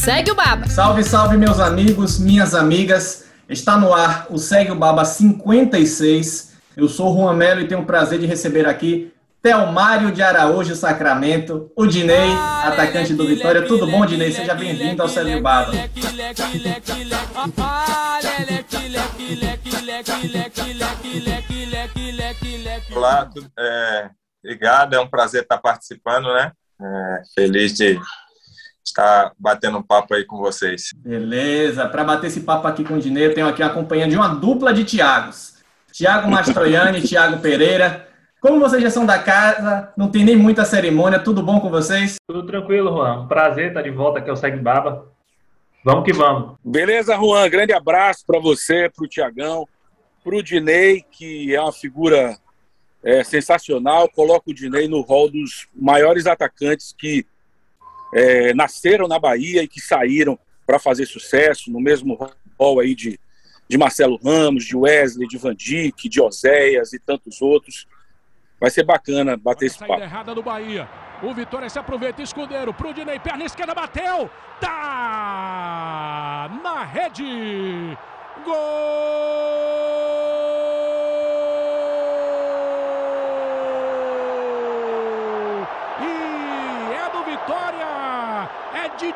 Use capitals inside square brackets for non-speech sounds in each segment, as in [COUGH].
Segue o Baba. Salve, salve, meus amigos, minhas amigas. Está no ar o Segue o Baba 56. Eu sou o Juan Melo e tenho o prazer de receber aqui Telmário de Araújo Sacramento, o Dinei, atacante do Vitória. Tudo bom, Dinei? Seja bem-vindo ao Segue o Baba. Olá, tudo, é, obrigado, é um prazer estar participando, né? É, feliz de estar batendo um papo aí com vocês. Beleza, para bater esse papo aqui com o Dinei, eu tenho aqui a companhia de uma dupla de Tiagos. Tiago Mastroianni e Tiago Pereira. Como vocês já são da casa, não tem nem muita cerimônia, tudo bom com vocês? Tudo tranquilo, Juan. Um prazer estar de volta aqui ao Segue Baba. Vamos que vamos. Beleza, Juan? Grande abraço para você, para o Tiagão, para o Dinei, que é uma figura é, sensacional. Coloca o Dinei no rol dos maiores atacantes que é, nasceram na Bahia e que saíram para fazer sucesso, no mesmo rol aí de, de Marcelo Ramos, de Wesley, de Van Dijk, de Oséias e tantos outros. Vai ser bacana bater esse papo. errada do Bahia. O Vitória se aproveita, escudeiro pro Dinei, perna esquerda, bateu! Tá na rede! Gol! E é do Vitória!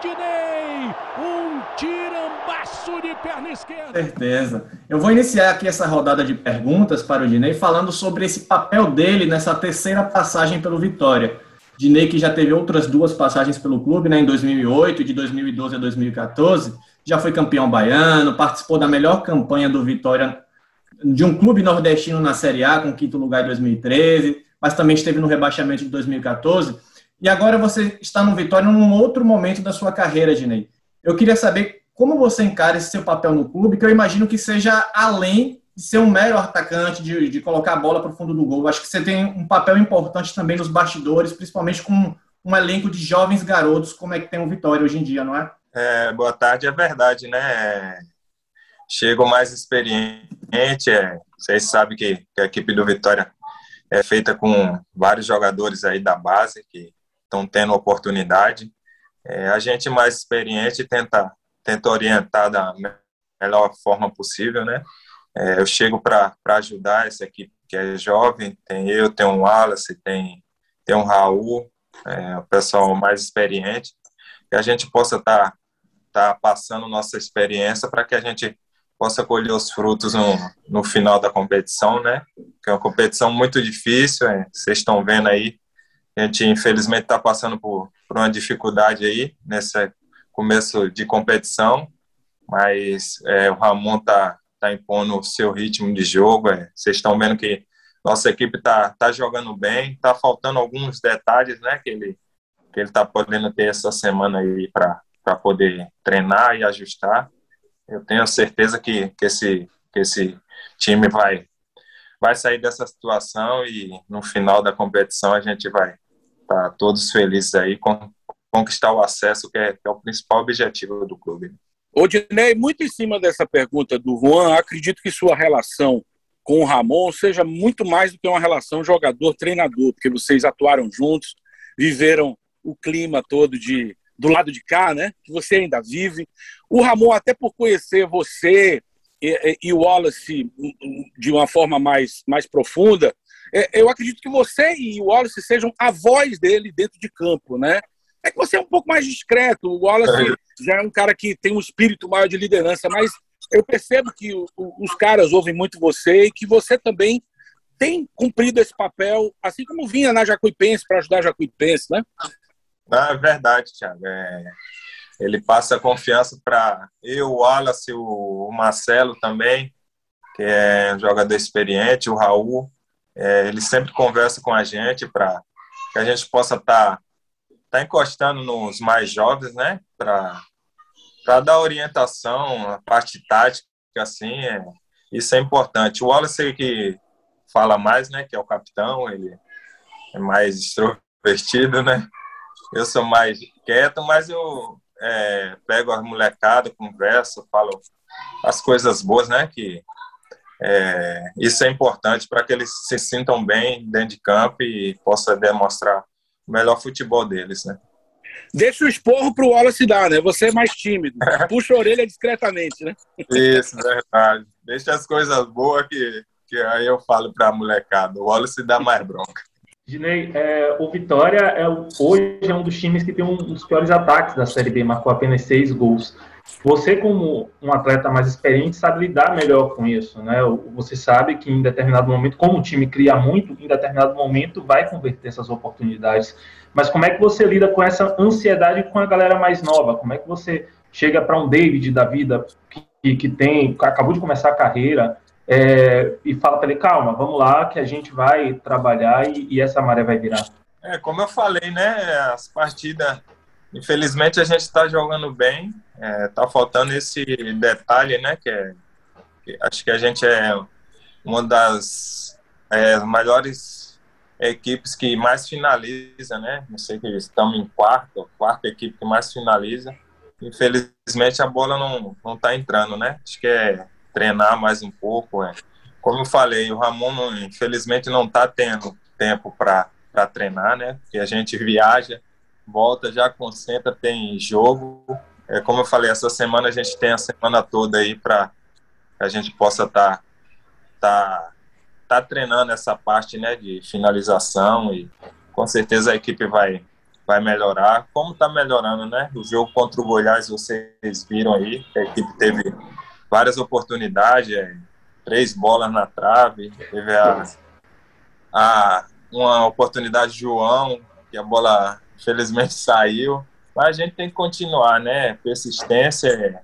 Dinei! Um tirambaço de perna esquerda! Certeza. Eu vou iniciar aqui essa rodada de perguntas para o Dinei, falando sobre esse papel dele nessa terceira passagem pelo Vitória. Dinei, que já teve outras duas passagens pelo clube, né, em 2008 e de 2012 a 2014, já foi campeão baiano, participou da melhor campanha do Vitória de um clube nordestino na Série A, com quinto lugar em 2013, mas também esteve no rebaixamento de 2014. E agora você está no Vitória num outro momento da sua carreira, Dinei. Eu queria saber como você encara esse seu papel no clube, que eu imagino que seja além de ser um mero atacante, de, de colocar a bola para o fundo do gol. Acho que você tem um papel importante também nos bastidores, principalmente com um elenco de jovens garotos, como é que tem o Vitória hoje em dia, não é? É, boa tarde, é verdade, né? Chego mais experiente, é, vocês sabem que, que a equipe do Vitória é feita com vários jogadores aí da base que estão tendo oportunidade. É, a gente mais experiente tenta, tenta orientar da melhor forma possível, né? É, eu chego para ajudar essa equipe que é jovem, tem eu, tem o Wallace, tem, tem o Raul, é, o pessoal mais experiente, que a gente possa estar tá, tá passando nossa experiência para que a gente possa colher os frutos no, no final da competição, né? Que é uma competição muito difícil, é, vocês estão vendo aí, a gente infelizmente está passando por, por uma dificuldade aí nesse começo de competição, mas é, o Ramon está tá impondo o seu ritmo de jogo. É. Vocês estão vendo que nossa equipe está tá jogando bem, está faltando alguns detalhes, né, que ele que ele está podendo ter essa semana aí para poder treinar e ajustar. Eu tenho certeza que, que esse que esse time vai vai sair dessa situação e no final da competição a gente vai estar tá todos felizes aí conquistar o acesso que é, que é o principal objetivo do clube. Odinei, muito em cima dessa pergunta do Juan, acredito que sua relação com o Ramon seja muito mais do que uma relação jogador-treinador, porque vocês atuaram juntos, viveram o clima todo de do lado de cá, né? Que você ainda vive. O Ramon, até por conhecer você e, e o Wallace de uma forma mais, mais profunda, eu acredito que você e o Wallace sejam a voz dele dentro de campo, né? É que você é um pouco mais discreto. O Wallace já é um cara que tem um espírito maior de liderança, mas eu percebo que o, o, os caras ouvem muito você e que você também tem cumprido esse papel, assim como vinha na Jacuipense para ajudar a Jacuipense, né? Não, é verdade, Thiago. É, ele passa confiança para eu, o Wallace, o, o Marcelo também, que é um jogador experiente, o Raul. É, ele sempre conversa com a gente para que a gente possa estar tá, tá encostando nos mais jovens, né? Para dar orientação, a parte tática, assim, é, isso é importante. O Wallace que fala mais, né, que é o capitão, ele é mais extrovertido, né? Eu sou mais quieto, mas eu é, pego as molecadas, converso, falo as coisas boas, né? Que é, isso é importante para que eles se sintam bem dentro de campo e possa demonstrar o melhor futebol deles, né? Deixa o esporro pro Wallace dar, né? Você é mais tímido. [LAUGHS] Puxa a orelha discretamente, né? Isso, verdade. Deixa as coisas boas que, que aí eu falo para a molecada. O Wallace dá mais bronca. Dinei, é, o Vitória é, hoje é um dos times que tem um dos piores ataques da Série B, marcou apenas seis gols. Você, como um atleta mais experiente, sabe lidar melhor com isso, né? Você sabe que em determinado momento, como o time cria muito, em determinado momento vai converter essas oportunidades. Mas como é que você lida com essa ansiedade com a galera mais nova? Como é que você chega para um David da vida que, que tem, acabou de começar a carreira, é, e fala para ele, calma, vamos lá, que a gente vai trabalhar e, e, essa maré vai virar. É, como eu falei, né, as partidas, infelizmente a gente está jogando bem, é, tá faltando esse detalhe, né, que é, que acho que a gente é uma das é, melhores equipes que mais finaliza, né, não sei que estamos em quarto, quarta equipe que mais finaliza, infelizmente a bola não, não tá entrando, né, acho que é treinar mais um pouco. É. Como eu falei, o Ramon, não, infelizmente, não está tendo tempo para treinar, né? Porque a gente viaja, volta, já concentra, tem jogo. É, como eu falei, essa semana a gente tem a semana toda aí para a gente possa estar tá, tá, tá treinando essa parte né, de finalização e com certeza a equipe vai, vai melhorar. Como está melhorando, né? O jogo contra o Goiás, vocês viram aí, a equipe teve várias oportunidades, é, três bolas na trave, teve a, a, uma oportunidade de João, que a bola infelizmente saiu, mas a gente tem que continuar, né? Persistência,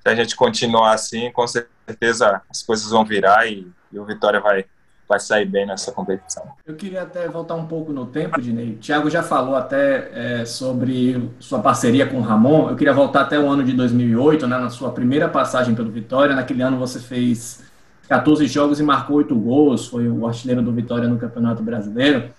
se a gente continuar assim, com certeza as coisas vão virar e, e o Vitória vai, vai sair bem nessa competição. Eu queria até voltar um pouco no tempo, Dinei. O Thiago já falou até é, sobre sua parceria com o Ramon. Eu queria voltar até o ano de 2008, né, na sua primeira passagem pelo Vitória. Naquele ano você fez 14 jogos e marcou 8 gols, foi o artilheiro do Vitória no Campeonato Brasileiro.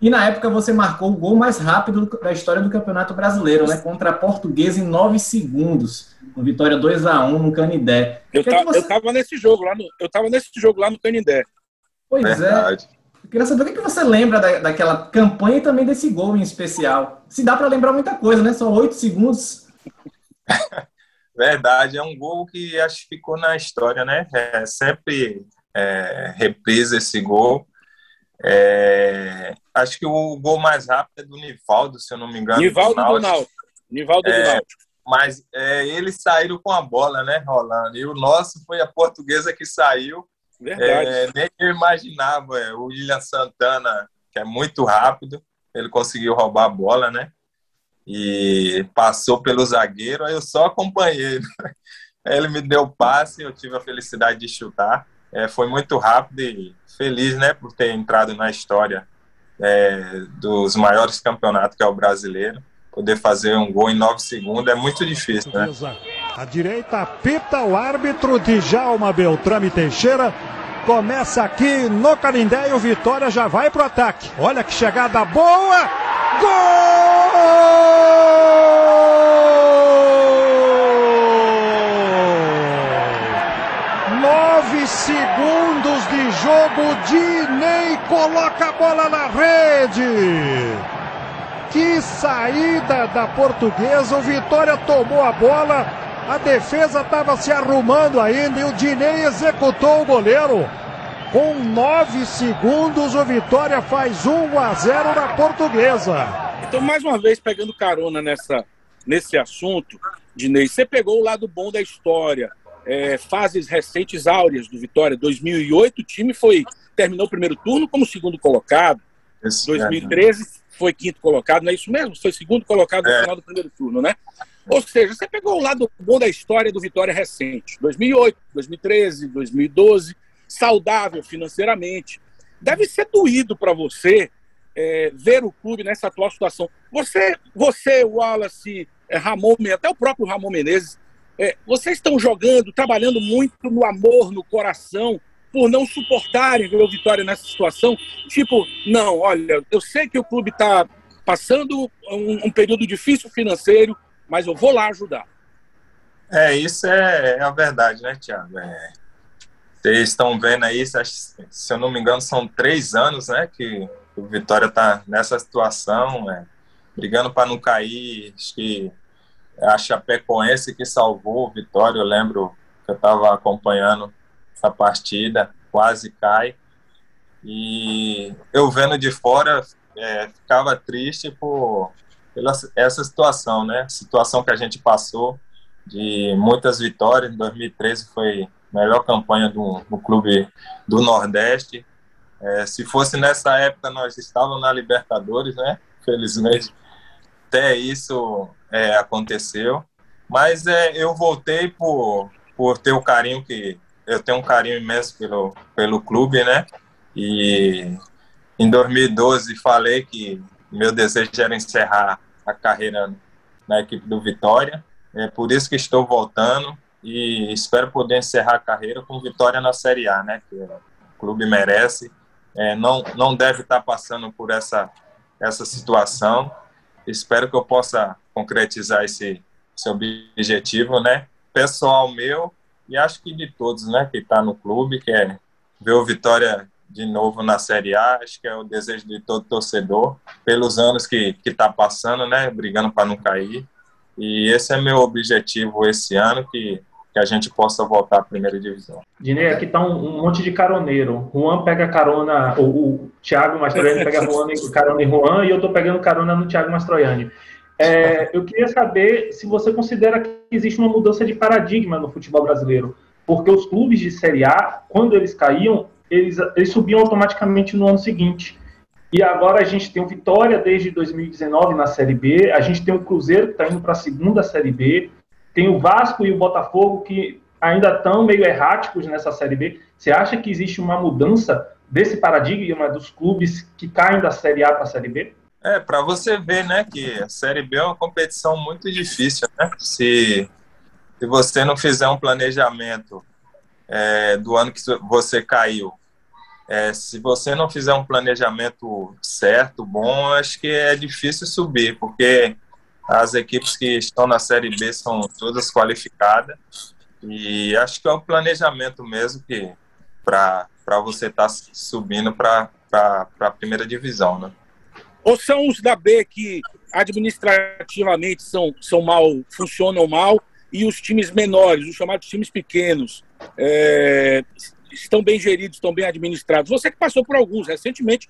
E na época você marcou o gol mais rápido da história do Campeonato Brasileiro, né? Contra a Portuguesa em 9 segundos. Com vitória 2 a 1 no Canidé. Eu, tá, você... eu tava nesse jogo lá no, eu tava nesse jogo lá no Canidé. Pois é. Verdade. é. Eu queria saber o que você lembra da, daquela campanha e também desse gol em especial. Se dá para lembrar muita coisa, né? São oito segundos. [LAUGHS] Verdade, é um gol que acho que ficou na história, né? É, sempre é, reprisa esse gol. É, acho que o gol mais rápido é do Nivaldo, se eu não me engano. Nivaldo do Náutico. Nivaldo é, do Náutico. Mas é, eles saíram com a bola, né, rolando. E o nosso foi a portuguesa que saiu Verdade. É, nem eu imaginava. É, o William Santana, que é muito rápido, ele conseguiu roubar a bola, né? E passou pelo zagueiro, aí eu só acompanhei. [LAUGHS] Ele me deu passe, eu tive a felicidade de chutar. É, foi muito rápido e feliz, né, por ter entrado na história é, dos maiores campeonatos, que é o brasileiro poder fazer um gol em 9 segundos é muito difícil, né? A direita apita o árbitro Djalma Beltrame Teixeira. Começa aqui no Canindé e o Vitória já vai pro ataque. Olha que chegada boa! Gol! Segundos de jogo, Dinei coloca a bola na rede. Que saída da portuguesa. O Vitória tomou a bola. A defesa estava se arrumando ainda e o Dinei executou o goleiro. Com nove segundos, o Vitória faz 1 a 0 na portuguesa. Então, mais uma vez, pegando carona nessa, nesse assunto, Dinei, você pegou o lado bom da história. É, fases recentes áureas do Vitória. 2008, o time foi terminou o primeiro turno como segundo colocado. Esse 2013 é foi quinto colocado, não é isso mesmo? Foi segundo colocado no é. final do primeiro turno, né? Ou seja, você pegou o lado bom da história do Vitória recente, 2008, 2013, 2012, saudável financeiramente. Deve ser doído para você é, ver o clube nessa atual situação. Você, você, Wallace, Ramon, até o próprio Ramon Menezes, é, vocês estão jogando, trabalhando muito no amor, no coração, por não suportarem ver o Vitória nessa situação. Tipo, não, olha, eu sei que o clube está passando um, um, período difícil financeiro, mas eu vou lá ajudar. É, isso é, é a verdade, né, Tiago? É, vocês estão vendo aí, se eu não me engano, são três anos, né, que o Vitória está nessa situação, é, brigando para não cair. Acho que a Chapecoense que salvou o Vitória. Eu lembro que eu estava acompanhando essa partida, quase cai. E eu vendo de fora, é, ficava triste por pela essa situação, né? Situação que a gente passou de muitas vitórias. Em 2013 foi a melhor campanha do, do clube do Nordeste. É, se fosse nessa época, nós estávamos na Libertadores, né? Felizmente, até isso é, aconteceu. Mas é, eu voltei por, por ter o carinho que. Eu tenho um carinho imenso pelo, pelo clube, né? E em 2012 falei que meu desejo era encerrar a carreira na equipe do Vitória. É por isso que estou voltando e espero poder encerrar a carreira com Vitória na Série A, né? Que o clube merece é, não, não deve estar passando por essa, essa situação. Espero que eu possa concretizar esse, esse objetivo, né? Pessoal meu e acho que de todos, né? Que está no clube, que é ver o Vitória de novo na Série A. Acho que é o desejo de todo torcedor, pelos anos que está passando, né? Brigando para não cair. E esse é meu objetivo esse ano, que que a gente possa voltar à primeira divisão. Dinei, aqui está um, um, monte de caroneiro. Juan pega carona, o, o Thiago Mastroianni pega Juan, carona em Juan e eu estou pegando carona no Thiago Mastroianni. É, eu queria saber se você considera que existe uma mudança de paradigma no futebol brasileiro, porque os clubes de Série A, quando eles caíam, eles, eles subiam automaticamente no ano seguinte. E agora a gente tem o Vitória desde 2019 na Série B, a gente tem o Cruzeiro que está indo para a segunda Série B, tem o Vasco e o Botafogo que ainda estão meio erráticos nessa Série B. Você acha que existe uma mudança desse paradigma dos clubes que caem da Série A para a Série B? É, para você ver, né, que a Série B é uma competição muito difícil, né? Se, se você não fizer um planejamento é, do ano que você caiu, é, se você não fizer um planejamento certo, bom, acho que é difícil subir, porque as equipes que estão na Série B são todas qualificadas e acho que é o planejamento mesmo que para você estar tá subindo para a primeira divisão, né? Ou são os da B que administrativamente são, são mal, funcionam mal e os times menores, os chamados times pequenos, é, estão bem geridos, estão bem administrados. Você que passou por alguns recentemente,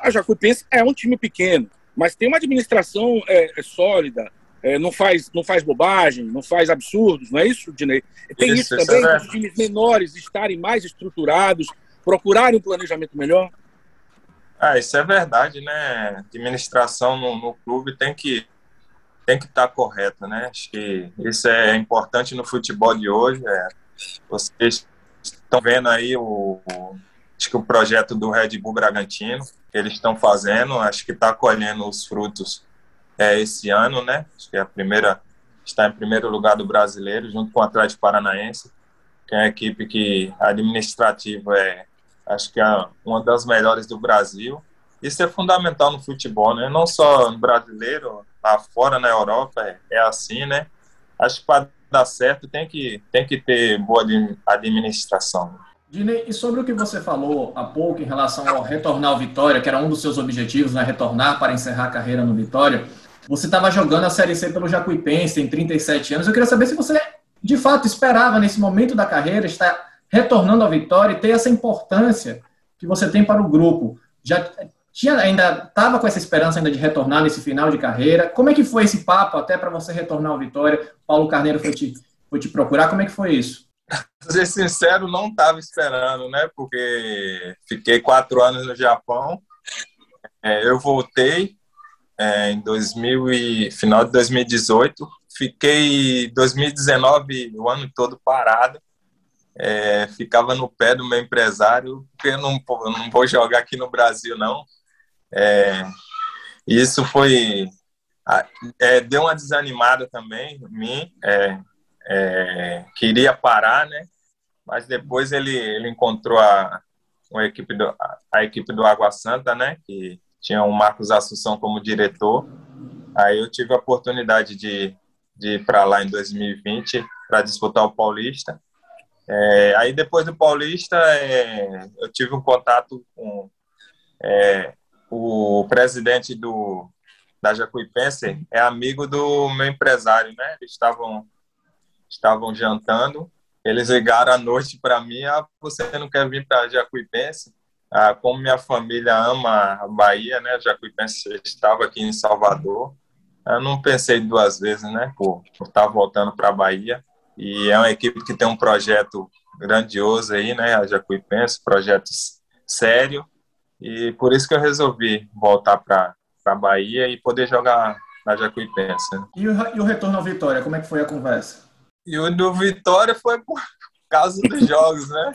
a Jacuipense é um time pequeno mas tem uma administração é, é sólida, é, não, faz, não faz bobagem, não faz absurdos, não é isso, Dinei? Tem isso, isso também, é os times menores estarem mais estruturados, procurarem um planejamento melhor? Ah, isso é verdade, né? Administração no, no clube tem que tem que estar tá correta, né? Acho que isso é importante no futebol de hoje. É, vocês estão vendo aí o, acho que o projeto do Red Bull Bragantino, que eles estão fazendo, acho que está colhendo os frutos é, esse ano, né? Acho que é a primeira, está em primeiro lugar do brasileiro, junto com o Atlético Paranaense, que é a equipe que administrativa é, acho que é uma das melhores do Brasil. Isso é fundamental no futebol, né? Não só no brasileiro, lá fora na Europa é, é assim, né? Acho que para dar certo tem que, tem que ter boa administração. Dinei, e sobre o que você falou há pouco em relação ao retornar ao Vitória, que era um dos seus objetivos, né, retornar para encerrar a carreira no Vitória, você estava jogando a Série C pelo Jacuipense, tem 37 anos. Eu queria saber se você, de fato, esperava nesse momento da carreira estar retornando ao Vitória e ter essa importância que você tem para o grupo. Já tinha ainda estava com essa esperança ainda de retornar nesse final de carreira. Como é que foi esse papo até para você retornar ao Vitória? Paulo Carneiro foi te, foi te procurar. Como é que foi isso? Pra ser sincero, não estava esperando, né? Porque fiquei quatro anos no Japão. É, eu voltei é, em 2000 e, final de 2018. Fiquei 2019 o ano todo parado. É, ficava no pé do meu empresário, porque eu não, não vou jogar aqui no Brasil, não. É, isso foi é, deu uma desanimada também em mim. É, queria parar, né? Mas depois ele, ele encontrou a, uma equipe do, a equipe do Água Santa, né? Que tinha o Marcos Assunção como diretor. Aí eu tive a oportunidade de, de ir para lá em 2020 para disputar o Paulista. É, aí depois do Paulista, é, eu tive um contato com é, o presidente do da Jacuipense, é amigo do meu empresário, né? Eles estavam estavam jantando, eles ligaram à noite para mim, ah, você não quer vir para Jacuipense? Ah, como minha família ama a Bahia, né? Jacuipense estava aqui em Salvador. Eu não pensei duas vezes, né? Por, estar voltando para a Bahia. E é uma equipe que tem um projeto grandioso aí, né? A Jacuipense, projeto sério. E por isso que eu resolvi voltar para a Bahia e poder jogar na Jacuipense. Né? E, o, e o retorno ao Vitória, como é que foi a conversa? E o do Vitória foi por causa dos [LAUGHS] jogos, né?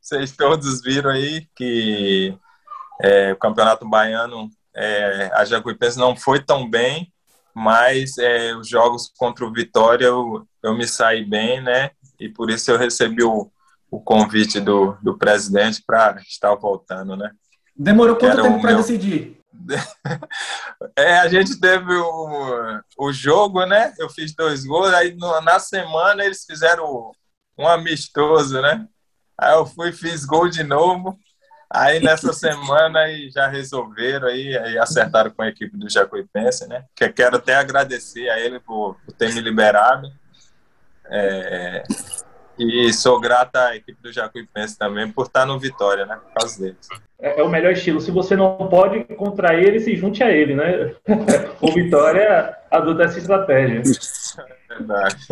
Vocês todos viram aí que é, o Campeonato Baiano, é, a Jacuipense não foi tão bem, mas é, os jogos contra o Vitória eu, eu me saí bem, né? E por isso eu recebi o, o convite do, do presidente para estar voltando, né? Demorou quanto Era tempo para meu... decidir? [LAUGHS] É, a gente teve o, o jogo, né? Eu fiz dois gols, aí no, na semana eles fizeram um amistoso, né? Aí eu fui fiz gol de novo. Aí nessa [LAUGHS] semana aí já resolveram aí, aí acertaram com a equipe do Jacuipense, né? Que quero até agradecer a ele por, por ter me liberado. É, e sou grata à equipe do Jacuipense também por estar no Vitória, né? Por causa deles. É, é, o melhor estilo. Se você não pode contra ele, se junte a ele, né? [LAUGHS] o Vitória adota essa estratégia. É verdade.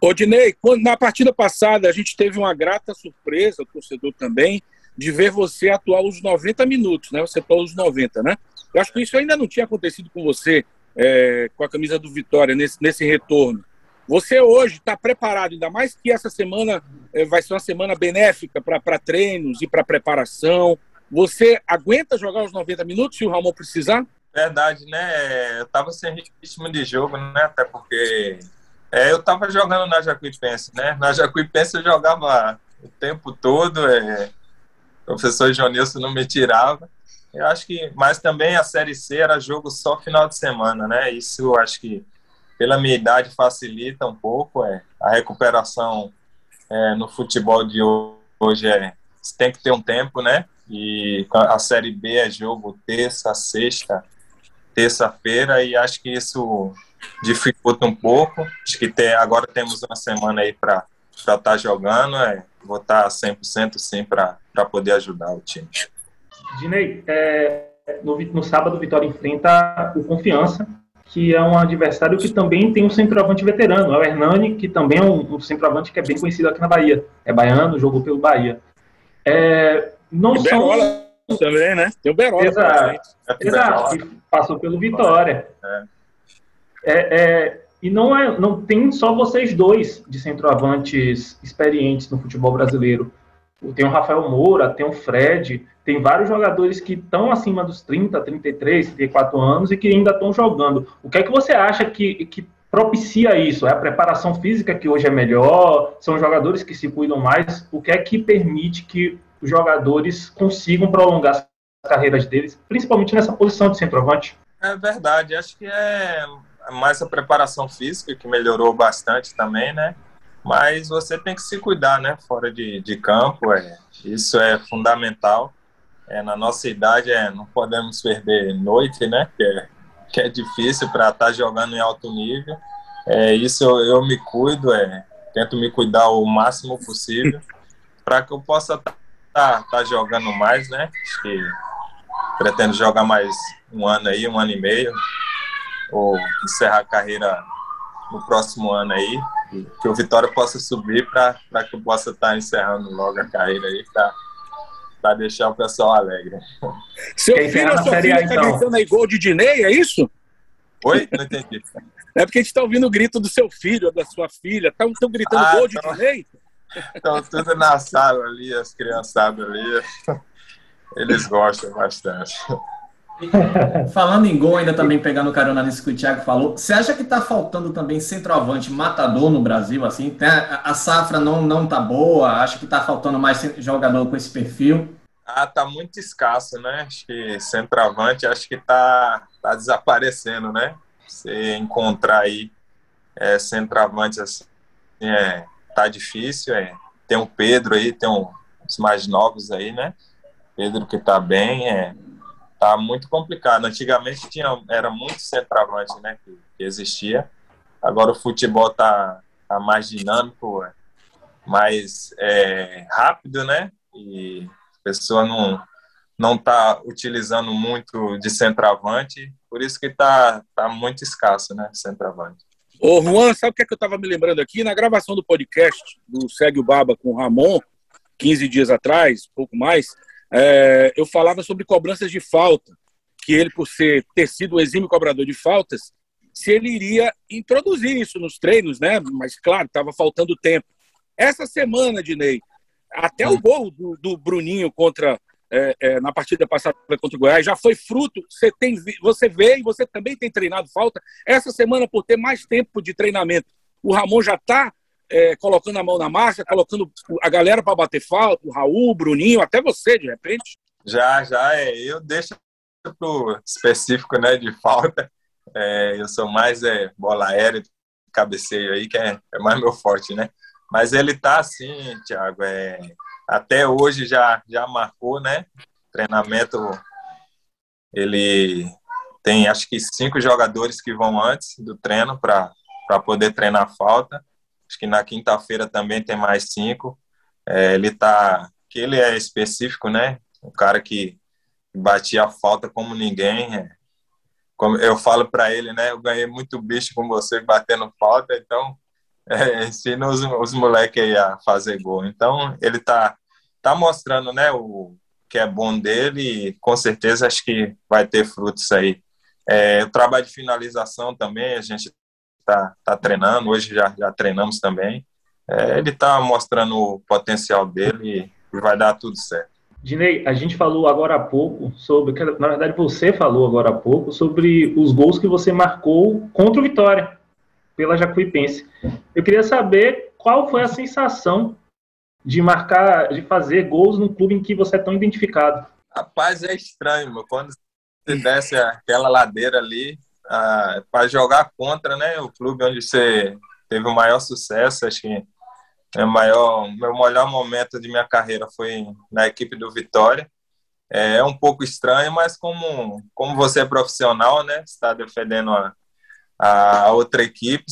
Ô, Dinei, na partida passada a gente teve uma grata surpresa, o torcedor também, de ver você atuar os 90 minutos, né? Você atuou os 90, né? Eu acho que isso ainda não tinha acontecido com você é, com a camisa do Vitória nesse, nesse retorno. Você hoje está preparado, ainda mais que essa semana é, vai ser uma semana benéfica para treinos e para preparação. Você aguenta jogar os 90 minutos se o Ramon precisar? Verdade, né? Eu estava sem ritmo de jogo, né? Até porque é, eu estava jogando na Jacuipense, né? Na Jacuipense eu jogava o tempo todo, é, o professor Jonilson não me tirava. Eu acho que, mas também a Série C era jogo só final de semana, né? Isso eu acho que, pela minha idade, facilita um pouco. É, a recuperação é, no futebol de hoje é tem que ter um tempo, né? E a Série B é jogo terça, sexta, terça-feira, e acho que isso dificulta um pouco. Acho que tem, agora temos uma semana aí para estar tá jogando, é, vou estar tá 100% sim para poder ajudar o time. Dinei, é, no, no sábado, o Vitória enfrenta o Confiança, que é um adversário que também tem um centroavante veterano, é o Hernani, que também é um, um centroavante que é bem conhecido aqui na Bahia. É baiano, jogou pelo Bahia. É, não e são... Berola também, né? Tem o Berola. Exato, exato que passou pelo Vitória. É. É, é, e não, é, não tem só vocês dois de centroavantes experientes no futebol brasileiro. Tem o Rafael Moura, tem o Fred, tem vários jogadores que estão acima dos 30, 33, 34 anos e que ainda estão jogando. O que é que você acha que, que propicia isso? É a preparação física que hoje é melhor? São jogadores que se cuidam mais? O que é que permite que os jogadores consigam prolongar as carreiras deles, principalmente nessa posição de centroavante? É verdade, acho que é mais a preparação física, que melhorou bastante também, né? Mas você tem que se cuidar, né? Fora de, de campo, é, isso é fundamental. É, na nossa idade, é, não podemos perder noite, né? Que é, que é difícil para estar tá jogando em alto nível. É, isso eu, eu me cuido, é, tento me cuidar o máximo possível [LAUGHS] para que eu possa estar tá, tá jogando mais, né? Acho que pretendo jogar mais um ano aí, um ano e meio, ou encerrar a carreira no próximo ano aí, que o Vitória possa subir para que eu possa estar tá encerrando logo a carreira aí, para deixar o pessoal alegre. Seu Quem filho ou sua filha está então? gritando aí gol de Dinei, é isso? Oi? Não entendi. É porque a gente está ouvindo o grito do seu filho ou da sua filha. Estão gritando ah, gol de então... Dinei? Estão tudo na sala ali, as criançadas ali. Eles gostam bastante. [LAUGHS] Falando em gol, ainda também pegando carona nisso que o Thiago falou, você acha que tá faltando também centroavante matador no Brasil, assim? A, a, safra não, não tá boa, acho que tá faltando mais jogador com esse perfil? Ah, tá muito escasso, né? Acho que centroavante, acho que tá, tá desaparecendo, né? Você encontrar aí é, assim, é, tá difícil, é. Tem o Pedro aí, tem um, os mais novos aí, né? Pedro que tá bem, é, tá muito complicado. Antigamente tinha, era muito centroavante, né, que, que existia. Agora o futebol tá, tá mais dinâmico, é, mais é, rápido, né? E a pessoa não não tá utilizando muito de centroavante, por isso que tá tá muito escasso, né, centroavante. Ô, Juan, sabe o que, é que eu estava me lembrando aqui? Na gravação do podcast do Segue o Baba com o Ramon, 15 dias atrás, pouco mais, é, eu falava sobre cobranças de falta, que ele, por ser, ter sido um exímio cobrador de faltas, se ele iria introduzir isso nos treinos, né? Mas, claro, estava faltando tempo. Essa semana, Dinei, até o gol do, do Bruninho contra é, é, na partida passada contra o Goiás já foi fruto. Você, tem, você vê e você também tem treinado falta. Essa semana, por ter mais tempo de treinamento, o Ramon já está é, colocando a mão na massa, colocando a galera para bater falta, o Raul, o Bruninho, até você, de repente? Já, já, é. Eu deixo pro específico né, de falta. É, eu sou mais é, bola aérea, cabeceio aí, que é, é mais meu forte, né? Mas ele tá assim, Thiago, é, até hoje já, já marcou, né? Treinamento, ele tem acho que cinco jogadores que vão antes do treino para poder treinar falta. Acho que na quinta-feira também tem mais cinco. É, ele tá, que ele é específico, né? Um cara que batia a falta como ninguém. É. Como eu falo para ele, né? Eu ganhei muito bicho com você batendo falta, então é, ensina os, os moleques aí a fazer gol. Então ele tá tá mostrando, né? O que é bom dele e com certeza acho que vai ter frutos aí. É, o trabalho de finalização também a gente tá, tá treinando, hoje já, já treinamos também. É, ele está mostrando o potencial dele e vai dar tudo certo. Dinei, a gente falou agora há pouco sobre, na verdade você falou agora há pouco sobre os gols que você marcou contra o Vitória, pela Jacuipense. Eu queria saber qual foi a sensação de marcar, de fazer gols num clube em que você é tão identificado. Rapaz, é estranho, meu. quando você desce aquela ladeira ali, ah, para jogar contra, né, o clube onde você teve o maior sucesso, acho que é maior, meu melhor momento de minha carreira foi na equipe do Vitória. É, é um pouco estranho, mas como, como você é profissional, né, está defendendo a, a outra equipe,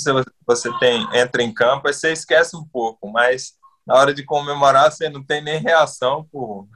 você tem entra em campo, você esquece um pouco, mas na hora de comemorar você não tem nem reação por,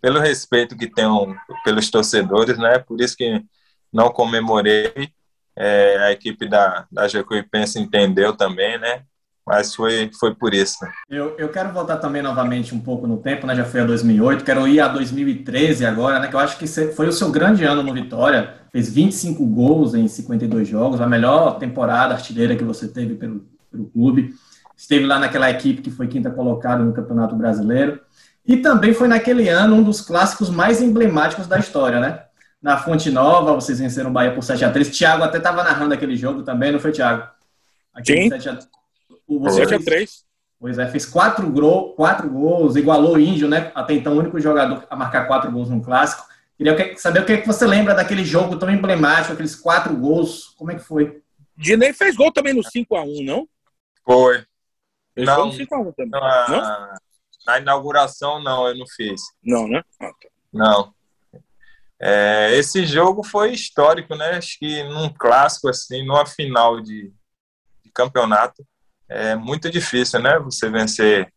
pelo respeito que tenho pelos torcedores, né? Por isso que não comemorei. É, a equipe da, da Jacuipense entendeu também, né? Mas foi, foi por isso. Eu, eu quero voltar também novamente um pouco no tempo, né? Já foi a 2008, quero ir a 2013 agora, né? Que eu acho que foi o seu grande ano no Vitória. Fez 25 gols em 52 jogos, a melhor temporada artilheira que você teve pelo, pelo clube. Esteve lá naquela equipe que foi quinta colocada no Campeonato Brasileiro. E também foi naquele ano um dos clássicos mais emblemáticos da história, né? Na Fonte Nova, vocês venceram o Bahia por 7x3. Thiago até estava narrando aquele jogo também, não foi, Thiago? Sim. 7x3. Pois é, fez quatro, gro, quatro gols, igualou o Índio, né? Até então, o único jogador a marcar quatro gols no clássico. Queria saber o que, é que você lembra daquele jogo tão emblemático, aqueles quatro gols. Como é que foi? Dinei fez gol também no 5x1, não? Foi. Fez não, gol no 5x1 também. Na, não? na inauguração, não, eu não fiz. Não, né? Ah, tá. Não. É, esse jogo foi histórico, né? Acho que num clássico, assim, numa final de, de, campeonato, é muito difícil, né? Você vencer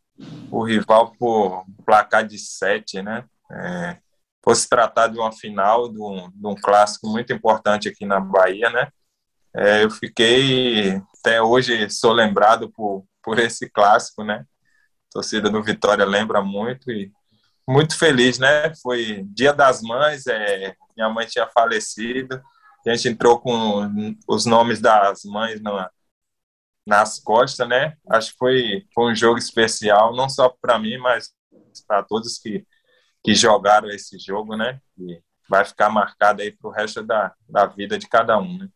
o rival por placar de sete, né? É, fosse tratar de uma final, de um, de um, clássico muito importante aqui na Bahia, né? É, eu fiquei, até hoje sou lembrado por, por esse clássico, né? A torcida do Vitória lembra muito e muito feliz, né? Foi Dia das Mães, é, minha mãe tinha falecido, a gente entrou com os nomes das mães na, nas costas, né? Acho que foi, foi um jogo especial, não só para mim, mas para todos que, que jogaram esse jogo, né? E vai ficar marcada aí para o resto da, da vida de cada um. Né?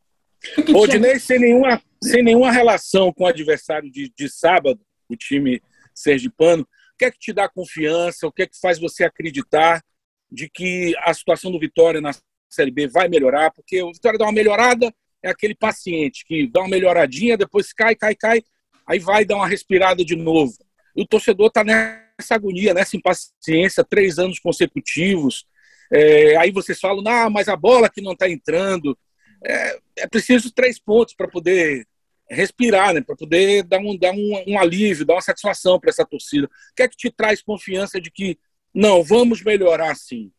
Ô, Dinei, sem nenhuma, sem nenhuma relação com o adversário de, de sábado, o time sergipano, o que é que te dá confiança, o que é que faz você acreditar de que a situação do Vitória na Série B vai melhorar? Porque o Vitória dá uma melhorada, é aquele paciente que dá uma melhoradinha, depois cai, cai, cai, aí vai dar uma respirada de novo. E o torcedor está nessa agonia, nessa impaciência, três anos consecutivos. É, aí vocês falam, ah, mas a bola que não está entrando. É, é, preciso três pontos para poder respirar, né? para poder dar, um, dar um, um alívio, dar uma satisfação para essa torcida. O que é que te traz confiança de que, não, vamos melhorar sim?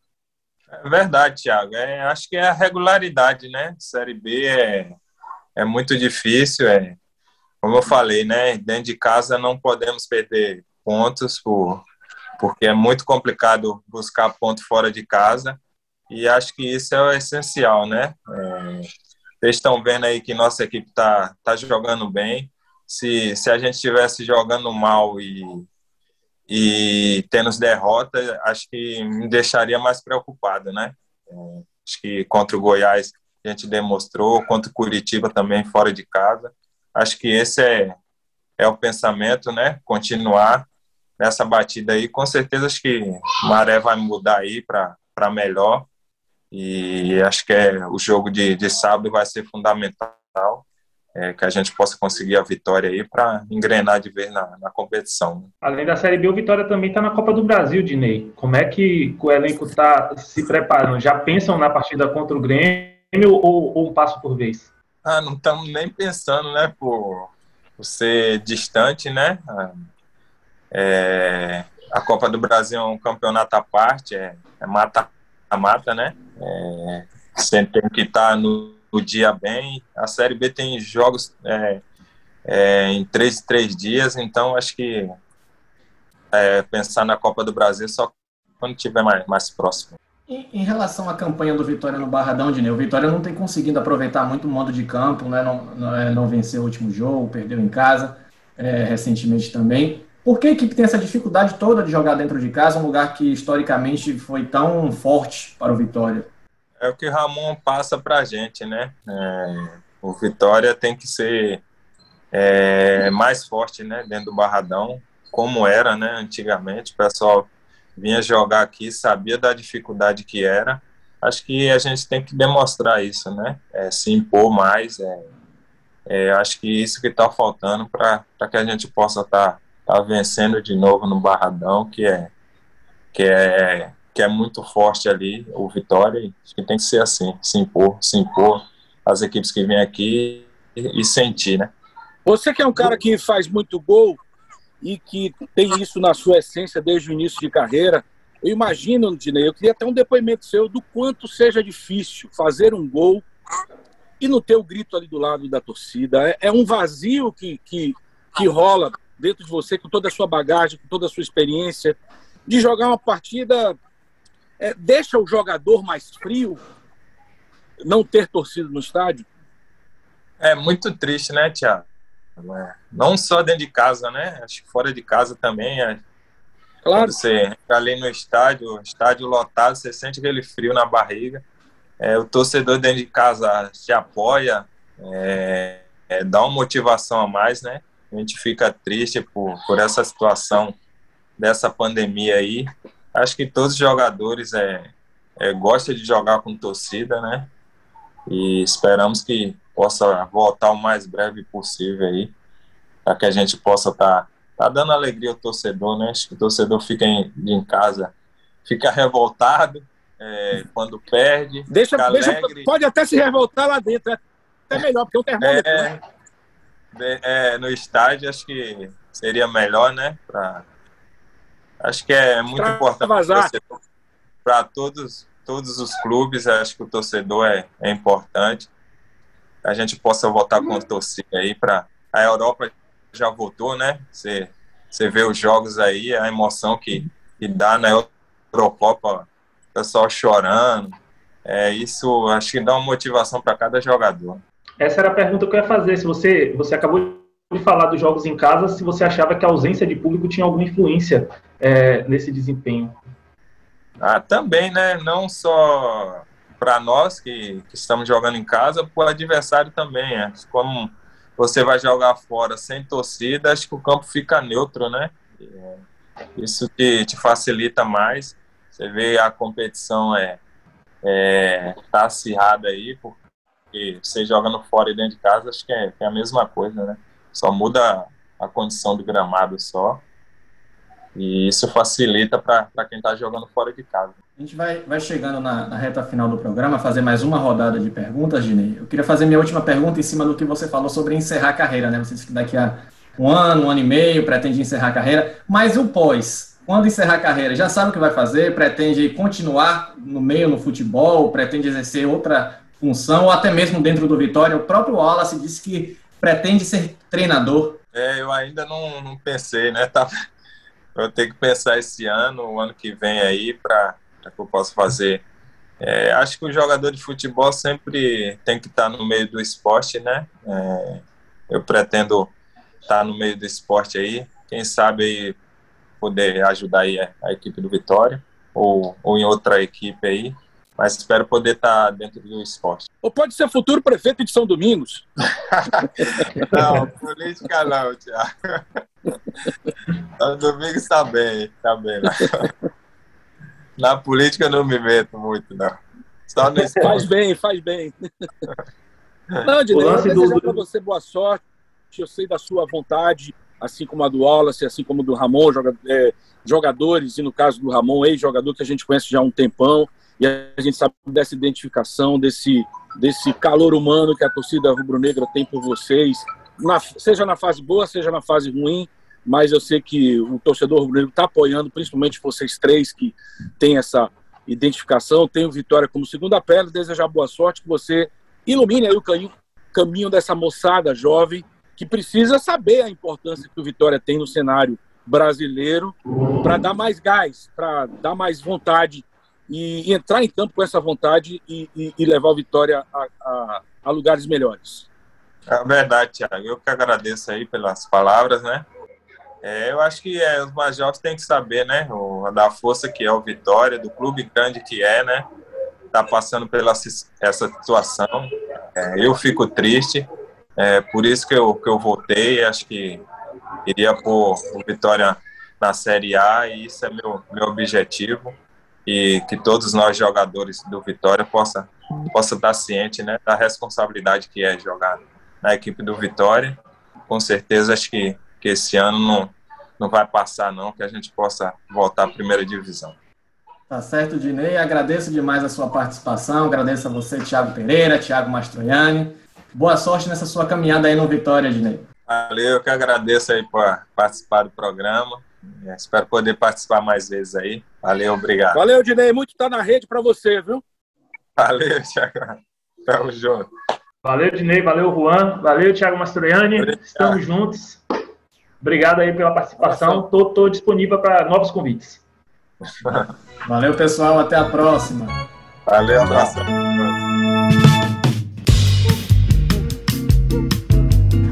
É verdade, Thiago. É, acho que é a regularidade, né? Série B é, é muito difícil. É, como eu falei, né? Dentro de casa não podemos perder pontos por, porque é muito complicado buscar ponto fora de casa. E acho que isso é o essencial, né? É, vocês estão vendo aí que nossa equipe está tá jogando bem. Se, se a gente estivesse jogando mal e, e tendo derrota, acho que me deixaria mais preocupado, né? É, acho que contra o Goiás a gente demonstrou, contra o Curitiba também fora de casa. Acho que esse é, é o pensamento, né? Continuar nessa batida aí. Com certeza acho que Maré vai mudar aí para melhor. E acho que é, o jogo de, de sábado vai ser fundamental é, que a gente possa conseguir a vitória aí para engrenar de vez na, na competição. Né? Além da Série B, o Vitória também está na Copa do Brasil, Dinei. Como é que o elenco está se preparando? Já pensam na partida contra o Grêmio ou, ou um passo por vez? Ah, não estamos nem pensando, né, por, por ser distante, né? É, a Copa do Brasil é um campeonato à parte, é mata-mata, é né? É, você tem que estar tá no o dia bem. A Série B tem jogos é, é, em três, três dias, então acho que é, pensar na Copa do Brasil só quando estiver mais, mais próximo. Em, em, relação à campanha do Vitória no Barradão, Dineu, o Vitória não tem conseguido aproveitar muito o modo de campo, né? não, não, é, não venceu o último jogo, perdeu em casa é, recentemente também. Por que a equipe tem essa dificuldade toda de jogar dentro de casa, um lugar que historicamente foi tão forte para o Vitória? é o que Ramon passa para a gente, né? É, o Vitória tem que ser é, mais forte, né? Dentro do Barradão, como era, né? Antigamente, o pessoal vinha jogar aqui, sabia da dificuldade que era. Acho que a gente tem que demonstrar isso, né? É, se impor mais. É, é acho que isso que está faltando para que a gente possa estar tá, tá vencendo de novo no Barradão, que é que é que é muito forte ali, o Vitória, acho que tem que ser assim, se impor, se impor as equipes que vêm aqui e, e sentir, né? Você que é um cara que faz muito gol e que tem isso na sua essência desde o início de carreira, eu imagino, Dinei, eu queria ter um depoimento seu do quanto seja difícil fazer um gol e não ter o grito ali do lado da torcida. É, é um vazio que, que, que rola dentro de você, com toda a sua bagagem, com toda a sua experiência, de jogar uma partida é, deixa o jogador mais frio não ter torcido no estádio? É muito triste, né, Tiago? É, não só dentro de casa, né? Acho que fora de casa também. É... Claro. Quando você entra ali no estádio, estádio lotado, você sente aquele frio na barriga. É, o torcedor dentro de casa te apoia, é, é, dá uma motivação a mais, né? A gente fica triste por, por essa situação dessa pandemia aí acho que todos os jogadores é, é, gostam de jogar com torcida, né? E esperamos que possa voltar o mais breve possível aí, para que a gente possa estar tá, tá dando alegria ao torcedor, né? Acho que o torcedor fica em, em casa, fica revoltado é, quando perde. Deixa, deixa, pode até se revoltar lá dentro, é até melhor, porque é um termômetro. É, né? É, no estádio acho que seria melhor, né? Pra, Acho que é muito pra importante para todos, todos os clubes. Acho que o torcedor é, é importante. A gente possa votar com a torcida aí para a Europa já votou, né? Você, você vê os jogos aí, a emoção que, que dá na Eurocopa, o pessoal chorando. É, isso acho que dá uma motivação para cada jogador. Essa era a pergunta que eu ia fazer. Se você, você acabou de falar dos jogos em casa, se você achava que a ausência de público tinha alguma influência é, nesse desempenho. Ah, também, né? Não só para nós que, que, estamos jogando em casa, para o adversário também. É. Como você vai jogar fora sem torcida, acho que o campo fica neutro, né? É, isso te, te facilita mais. Você vê a competição é, é tá acirrada aí, porque você jogando fora e dentro de casa, acho que é, é a mesma coisa, né? Só muda a condição do gramado só. E isso facilita para quem está jogando fora de casa. A gente vai, vai chegando na, na, reta final do programa, fazer mais uma rodada de perguntas, Ginei. Eu queria fazer minha última pergunta em cima do que você falou sobre encerrar a carreira, né? Você disse que daqui a um ano, um ano e meio, pretende encerrar a carreira. Mas o pós, quando encerrar a carreira, já sabe o que vai fazer? Pretende continuar no meio no futebol? Pretende exercer outra função? Ou até mesmo dentro do Vitória? O próprio Wallace disse que pretende ser treinador. É, eu ainda não, não pensei, né? Tá, eu tenho que pensar esse ano, o ano que vem aí, para que eu possa fazer. É, acho que o jogador de futebol sempre tem que estar no meio do esporte, né? É, eu pretendo estar no meio do esporte aí, quem sabe aí poder ajudar aí a, a equipe do Vitória ou, ou em outra equipe aí, mas espero poder estar dentro do esporte. Ou pode ser futuro prefeito de São Domingos. [LAUGHS] não, política não, Tiago. [LAUGHS] O Domingos está bem, está bem. [LAUGHS] Na política não me meto muito, não. Só no Faz bem, faz bem. Não, Dinei, eu desejo do... para você boa sorte. Eu sei da sua vontade, assim como a do Wallace, assim como do Ramon, é, jogadores, e no caso do Ramon, ex-jogador que a gente conhece já há um tempão, e a gente sabe dessa identificação, desse, desse calor humano que a torcida rubro-negra tem por vocês, na, seja na fase boa, seja na fase ruim, mas eu sei que o torcedor rubro-negro está apoiando, principalmente vocês três que têm essa identificação, tem o Vitória como segunda pele, desejar boa sorte, que você ilumine aí o caminho, caminho dessa moçada jovem que precisa saber a importância que o Vitória tem no cenário brasileiro para dar mais gás, para dar mais vontade e, entrar em campo com essa vontade e, e, e levar o Vitória a, a, a lugares melhores. É verdade, Thiago. Eu que agradeço aí pelas palavras, né? É, eu acho que é, os mais jovens têm que saber, né? O, da força que é o Vitória, do clube grande que é, né? Tá passando pela essa situação. É, eu fico triste. É, por isso que eu, que eu voltei. Acho que iria pôr o Vitória na Série A e isso é meu, meu objetivo. E que todos nós jogadores do Vitória possa possa estar ciente, né, da responsabilidade que é jogar na equipe do Vitória. Com certeza, acho que, que esse ano não, não vai passar, não, que a gente possa voltar à primeira divisão. Tá certo, Dinei. Agradeço demais a sua participação. Agradeço a você, Thiago Pereira, Thiago Mastroianni. Boa sorte nessa sua caminhada aí no Vitória, Dinei. Valeu, eu que agradeço aí por participar do programa. É, espero poder participar mais vezes aí. Valeu, obrigado. Valeu, Dinei. Muito tá na rede para você, viu? Valeu, Thiago. Tamo junto. Valeu, Dinei. Valeu, Juan. Valeu, Thiago Mastroianni. Estamos juntos. Obrigado aí pela participação. Tô, tô disponível para novos convites. [LAUGHS] Valeu, pessoal. Até a próxima. Valeu, abraço.